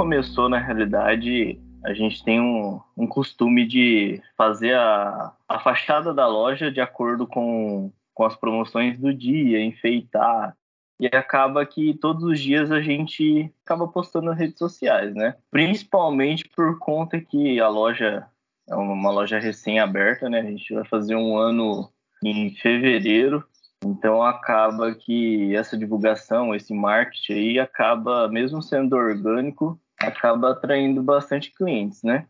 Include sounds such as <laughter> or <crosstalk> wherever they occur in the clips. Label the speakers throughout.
Speaker 1: começou, na realidade, a gente tem um, um costume de fazer a, a fachada da loja de acordo com, com as promoções do dia, enfeitar. E acaba que todos os dias a gente acaba postando nas redes sociais, né? Principalmente por conta que a loja é uma loja recém-aberta, né? A gente vai fazer um ano em fevereiro. Então acaba que essa divulgação, esse marketing aí acaba, mesmo sendo orgânico, acaba atraindo bastante clientes, né?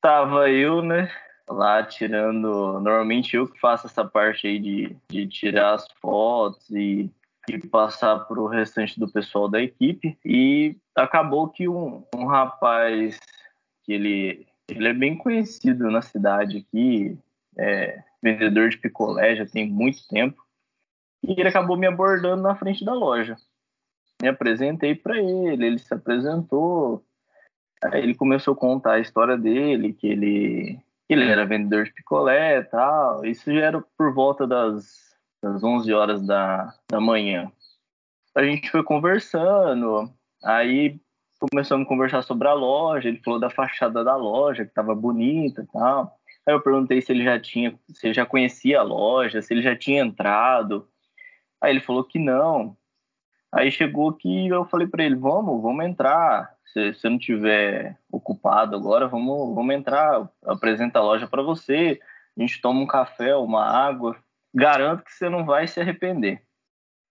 Speaker 1: Tava eu, né, lá tirando. Normalmente eu que faço essa parte aí de, de tirar as fotos e, e passar para o restante do pessoal da equipe. E acabou que um, um rapaz que ele, ele é bem conhecido na cidade aqui, é vendedor de picolé, já tem muito tempo. E ele acabou me abordando na frente da loja. Me apresentei para ele, ele se apresentou. Aí ele começou a contar a história dele, que ele, ele era vendedor de picolé e tal. Isso já era por volta das, das 11 horas da, da manhã. A gente foi conversando, aí começamos a conversar sobre a loja. Ele falou da fachada da loja, que estava bonita e tal. Aí eu perguntei se ele já tinha, se ele já conhecia a loja, se ele já tinha entrado. Aí ele falou que não. Aí chegou que eu falei para ele, vamos, vamos entrar. Se você não tiver ocupado agora, vamos, vamos entrar. Apresenta a loja para você. A gente toma um café, uma água. Garanto que você não vai se arrepender.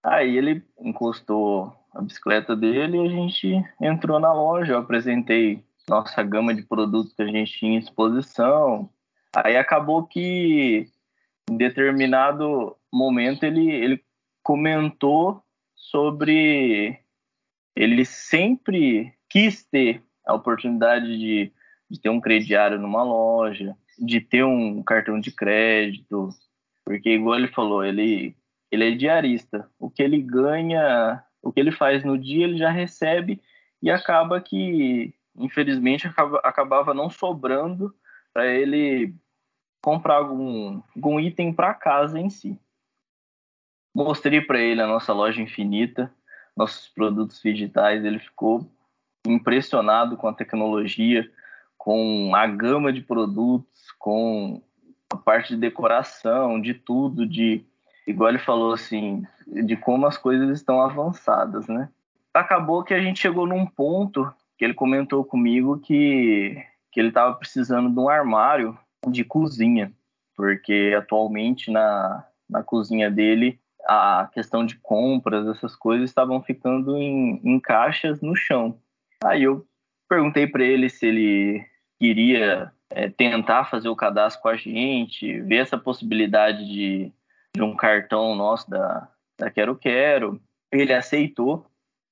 Speaker 1: Aí ele encostou a bicicleta dele e a gente entrou na loja. Eu apresentei nossa gama de produtos que a gente tinha em exposição. Aí acabou que em determinado momento ele, ele comentou sobre ele sempre quis ter a oportunidade de, de ter um crediário numa loja, de ter um cartão de crédito, porque igual ele falou, ele ele é diarista. O que ele ganha, o que ele faz no dia, ele já recebe e acaba que, infelizmente, acaba, acabava não sobrando para ele comprar algum, algum item para casa em si. Mostrei para ele a nossa loja infinita, nossos produtos digitais. Ele ficou impressionado com a tecnologia, com a gama de produtos, com a parte de decoração, de tudo, de igual ele falou assim, de como as coisas estão avançadas, né? Acabou que a gente chegou num ponto que ele comentou comigo que, que ele estava precisando de um armário de cozinha, porque atualmente na, na cozinha dele a questão de compras, essas coisas estavam ficando em, em caixas no chão. Aí eu perguntei para ele se ele queria é, tentar fazer o cadastro com a gente, ver essa possibilidade de, de um cartão nosso da, da Quero Quero. Ele aceitou.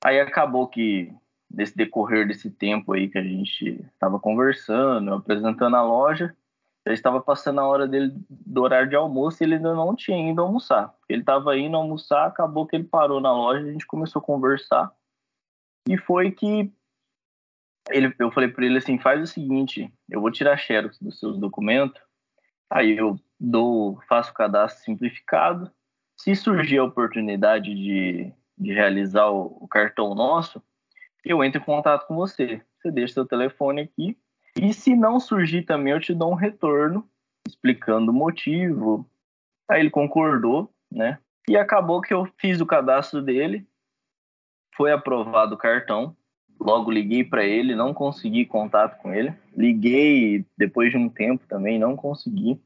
Speaker 1: Aí acabou que, nesse decorrer desse tempo aí que a gente estava conversando, apresentando a loja, já estava passando a hora dele do horário de almoço e ele ainda não tinha ido almoçar. Ele estava indo almoçar, acabou que ele parou na loja, a gente começou a conversar. E foi que ele, eu falei para ele assim, faz o seguinte, eu vou tirar xerox dos seus documentos, aí eu dou, faço o cadastro simplificado. Se surgir a oportunidade de, de realizar o, o cartão nosso, eu entro em contato com você. Você deixa seu telefone aqui, e se não surgir também, eu te dou um retorno explicando o motivo. Aí ele concordou, né? E acabou que eu fiz o cadastro dele, foi aprovado o cartão. Logo liguei para ele, não consegui contato com ele. Liguei depois de um tempo também, não consegui.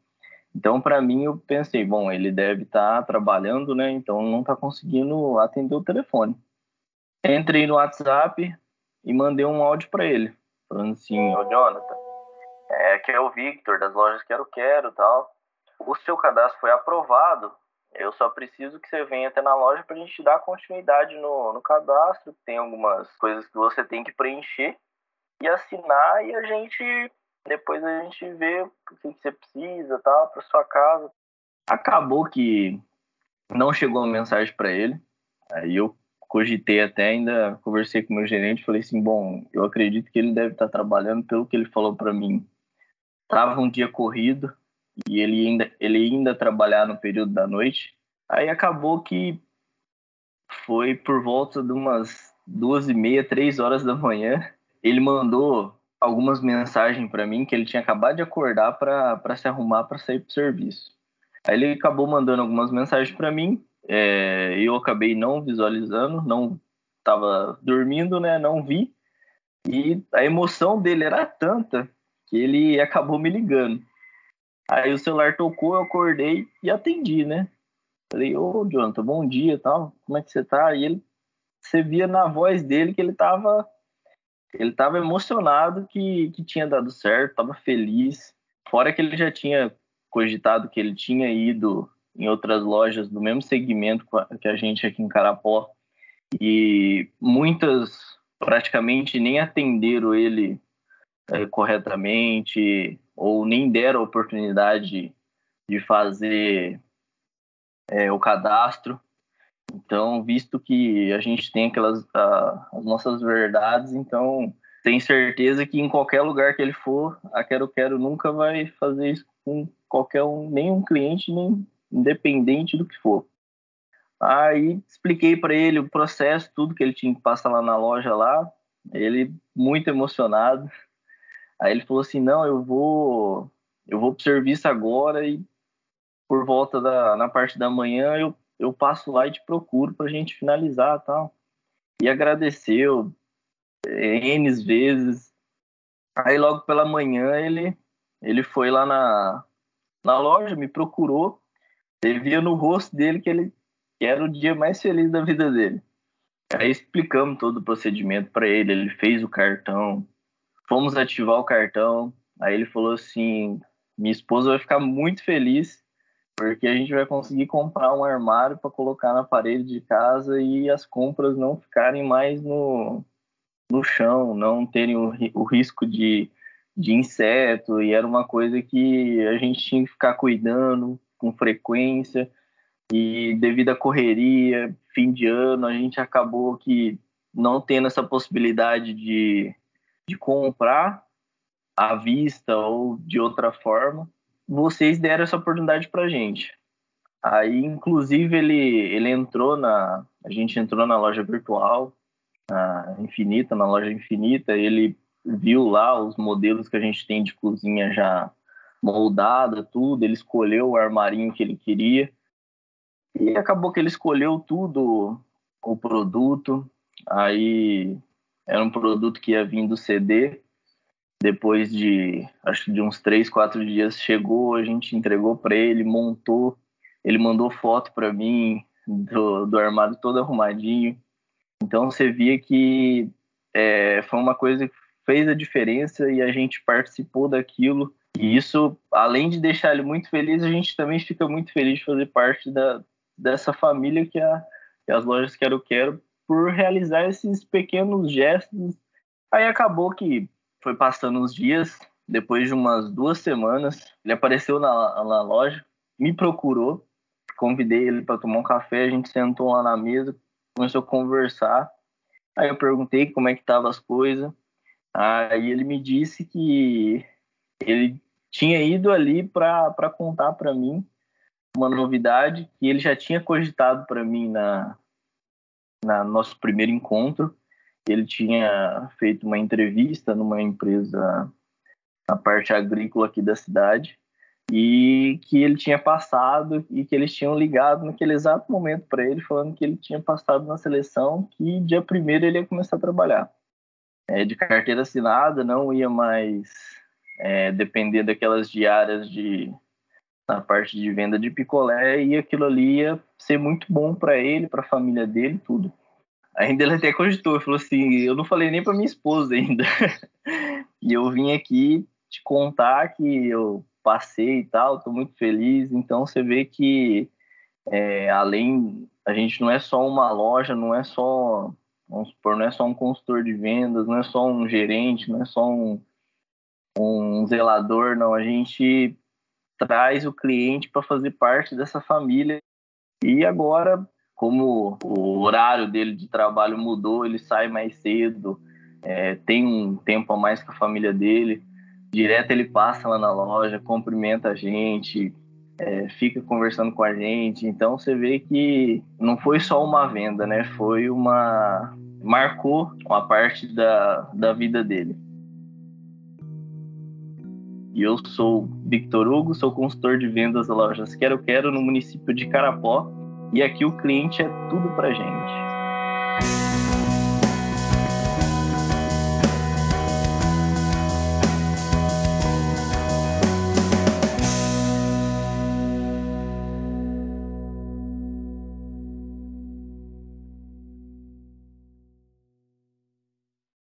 Speaker 1: Então, para mim, eu pensei, bom, ele deve estar tá trabalhando, né? Então, não está conseguindo atender o telefone. Entrei no WhatsApp e mandei um áudio para ele falando assim, ô Jonathan, é, aqui é o Victor das lojas Quero Quero tal. O seu cadastro foi aprovado. Eu só preciso que você venha até na loja para a gente dar continuidade no, no cadastro. Tem algumas coisas que você tem que preencher e assinar e a gente depois a gente vê o que, que você precisa tal para sua casa. Acabou que não chegou uma mensagem para ele. Aí eu cogitei até, ainda conversei com meu gerente, falei assim, bom, eu acredito que ele deve estar trabalhando pelo que ele falou para mim. Tava um dia corrido e ele ainda ele ainda trabalhar no período da noite. Aí acabou que foi por volta de umas duas e meia, três horas da manhã ele mandou algumas mensagens para mim que ele tinha acabado de acordar para se arrumar para sair para o serviço. Aí ele acabou mandando algumas mensagens para mim, é, eu acabei não visualizando, não estava dormindo, né? Não vi. E a emoção dele era tanta que ele acabou me ligando. Aí o celular tocou, eu acordei e atendi, né? Falei, ô Jonathan, bom dia tal, como é que você tá? E ele, você via na voz dele que ele tava, ele tava emocionado que, que tinha dado certo, tava feliz. Fora que ele já tinha cogitado que ele tinha ido em outras lojas do mesmo segmento que a gente aqui em Carapó e muitas praticamente nem atenderam ele é, corretamente ou nem deram a oportunidade de fazer é, o cadastro. Então, visto que a gente tem aquelas a, as nossas verdades, então tem certeza que em qualquer lugar que ele for, a Quero Quero nunca vai fazer isso com qualquer um, nenhum cliente, nem independente do que for. Aí expliquei para ele o processo, tudo que ele tinha que passar lá na loja lá. Ele muito emocionado. Aí ele falou assim: "Não, eu vou eu vou pro serviço agora e por volta da na parte da manhã eu eu passo lá e te procuro para a gente finalizar, tal". E agradeceu N vezes. Aí logo pela manhã ele ele foi lá na na loja, me procurou você via no rosto dele que ele que era o dia mais feliz da vida dele. Aí explicamos todo o procedimento para ele, ele fez o cartão, fomos ativar o cartão, aí ele falou assim: minha esposa vai ficar muito feliz porque a gente vai conseguir comprar um armário para colocar na parede de casa e as compras não ficarem mais no, no chão, não terem o, o risco de, de inseto, e era uma coisa que a gente tinha que ficar cuidando, com frequência e devido à correria, fim de ano, a gente acabou que não tendo essa possibilidade de, de comprar à vista ou de outra forma, vocês deram essa oportunidade para gente. Aí, inclusive, ele, ele entrou na. A gente entrou na loja virtual, na Infinita, na loja Infinita, ele viu lá os modelos que a gente tem de cozinha já moldada, tudo. Ele escolheu o armarinho que ele queria. E acabou que ele escolheu tudo, o produto. Aí era um produto que ia vir do CD. Depois de, acho de uns três, quatro dias, chegou, a gente entregou para ele, montou. Ele mandou foto para mim do, do armário todo arrumadinho. Então você via que é, foi uma coisa que fez a diferença e a gente participou daquilo e isso, além de deixar ele muito feliz, a gente também fica muito feliz de fazer parte da, dessa família que, a, que as lojas Quero Quero, por realizar esses pequenos gestos. Aí acabou que foi passando os dias, depois de umas duas semanas, ele apareceu na, na loja, me procurou, convidei ele para tomar um café, a gente sentou lá na mesa, começou a conversar. Aí eu perguntei como é que estavam as coisas. Aí ele me disse que ele tinha ido ali para contar para mim uma novidade que ele já tinha cogitado para mim na, na nosso primeiro encontro. Ele tinha feito uma entrevista numa empresa na parte agrícola aqui da cidade e que ele tinha passado e que eles tinham ligado naquele exato momento para ele falando que ele tinha passado na seleção que dia primeiro ele ia começar a trabalhar é, de carteira assinada não ia mais é, depender daquelas diárias de na parte de venda de picolé e aquilo ali ia ser muito bom para ele, para a família dele, tudo. Ainda ele até cogitou, falou assim, eu não falei nem para minha esposa ainda. <laughs> e eu vim aqui te contar que eu passei e tal, estou muito feliz. Então você vê que é, além a gente não é só uma loja, não é só vamos supor, não é só um consultor de vendas, não é só um gerente, não é só um um zelador, não. A gente traz o cliente para fazer parte dessa família. E agora, como o horário dele de trabalho mudou, ele sai mais cedo, é, tem um tempo a mais com a família dele. Direto ele passa lá na loja, cumprimenta a gente, é, fica conversando com a gente. Então você vê que não foi só uma venda, né? Foi uma marcou uma parte da, da vida dele. E eu sou Victor Hugo, sou consultor de vendas da lojas Quero Quero no município de Carapó. E aqui o cliente é tudo pra gente.